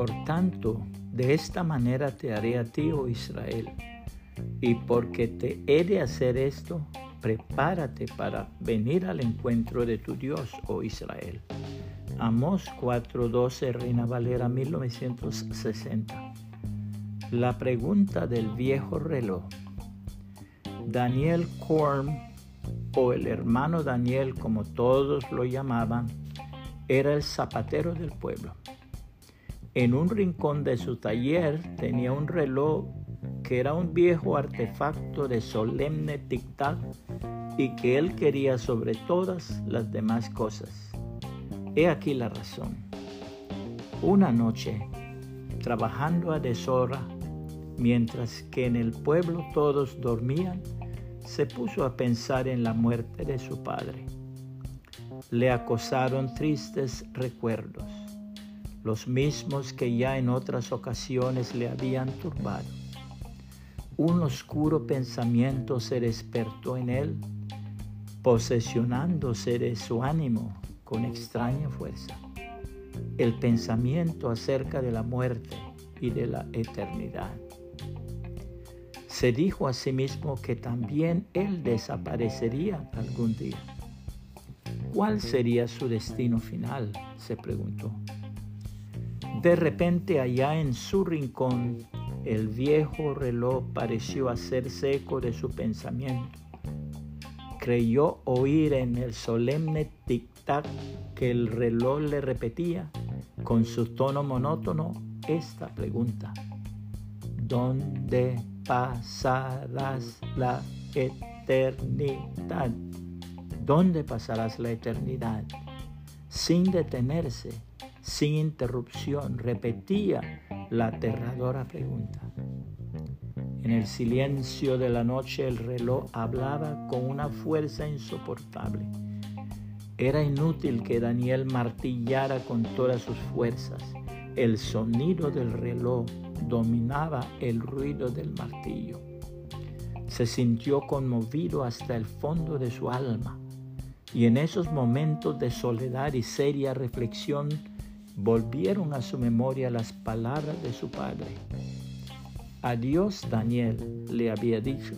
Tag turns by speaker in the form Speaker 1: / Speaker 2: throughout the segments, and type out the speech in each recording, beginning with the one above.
Speaker 1: Por tanto, de esta manera te haré a ti, oh Israel. Y porque te he de hacer esto, prepárate para venir al encuentro de tu Dios, oh Israel. Amos 4:12, Reina Valera 1960. La pregunta del viejo reloj. Daniel Korn, o el hermano Daniel como todos lo llamaban, era el zapatero del pueblo. En un rincón de su taller tenía un reloj que era un viejo artefacto de solemne tic-tac y que él quería sobre todas las demás cosas. He aquí la razón. Una noche, trabajando a deshora, mientras que en el pueblo todos dormían, se puso a pensar en la muerte de su padre. Le acosaron tristes recuerdos, los mismos que ya en otras ocasiones le habían turbado. Un oscuro pensamiento se despertó en él, posesionándose de su ánimo con extraña fuerza. El pensamiento acerca de la muerte y de la eternidad se dijo a sí mismo que también él desaparecería algún día. ¿Cuál sería su destino final? se preguntó. De repente allá en su rincón el viejo reloj pareció hacerse eco de su pensamiento. Creyó oír en el solemne tic-tac que el reloj le repetía con su tono monótono esta pregunta. ¿Dónde pasarás la eternidad. ¿Dónde pasarás la eternidad? Sin detenerse, sin interrupción, repetía la aterradora pregunta. En el silencio de la noche el reloj hablaba con una fuerza insoportable. Era inútil que Daniel martillara con todas sus fuerzas. El sonido del reloj dominaba el ruido del martillo. Se sintió conmovido hasta el fondo de su alma y en esos momentos de soledad y seria reflexión volvieron a su memoria las palabras de su padre. Adiós Daniel le había dicho,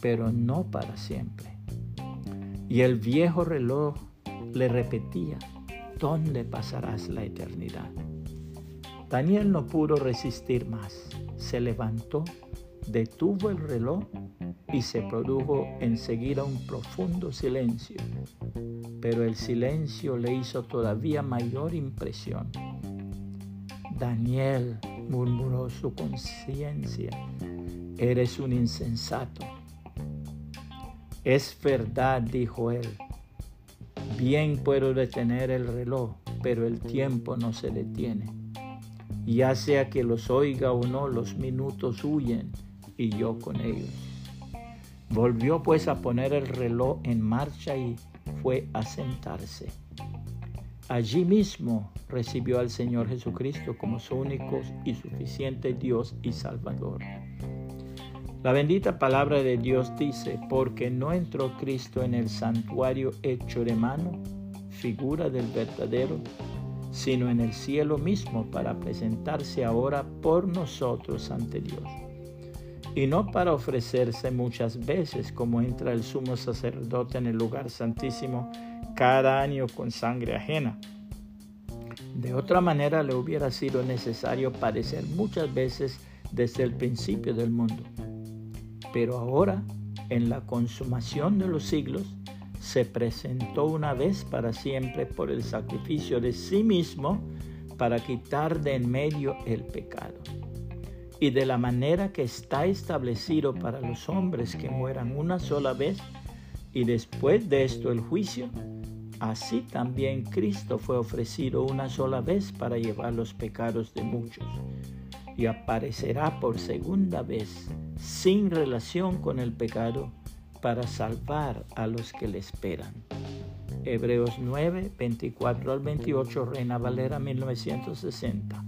Speaker 1: pero no para siempre. Y el viejo reloj le repetía, ¿dónde pasarás la eternidad? Daniel no pudo resistir más. Se levantó, detuvo el reloj y se produjo enseguida un profundo silencio. Pero el silencio le hizo todavía mayor impresión. Daniel, murmuró su conciencia, eres un insensato. Es verdad, dijo él. Bien puedo detener el reloj, pero el tiempo no se detiene ya sea que los oiga o no, los minutos huyen y yo con ellos. Volvió pues a poner el reloj en marcha y fue a sentarse. Allí mismo recibió al Señor Jesucristo como su único y suficiente Dios y Salvador. La bendita palabra de Dios dice, porque no entró Cristo en el santuario hecho de mano, figura del verdadero, sino en el cielo mismo para presentarse ahora por nosotros ante Dios. Y no para ofrecerse muchas veces como entra el sumo sacerdote en el lugar santísimo cada año con sangre ajena. De otra manera le hubiera sido necesario padecer muchas veces desde el principio del mundo. Pero ahora, en la consumación de los siglos, se presentó una vez para siempre por el sacrificio de sí mismo para quitar de en medio el pecado. Y de la manera que está establecido para los hombres que mueran una sola vez y después de esto el juicio, así también Cristo fue ofrecido una sola vez para llevar los pecados de muchos y aparecerá por segunda vez sin relación con el pecado para salvar a los que le esperan. Hebreos 9, 24 al 28, Reina Valera 1960.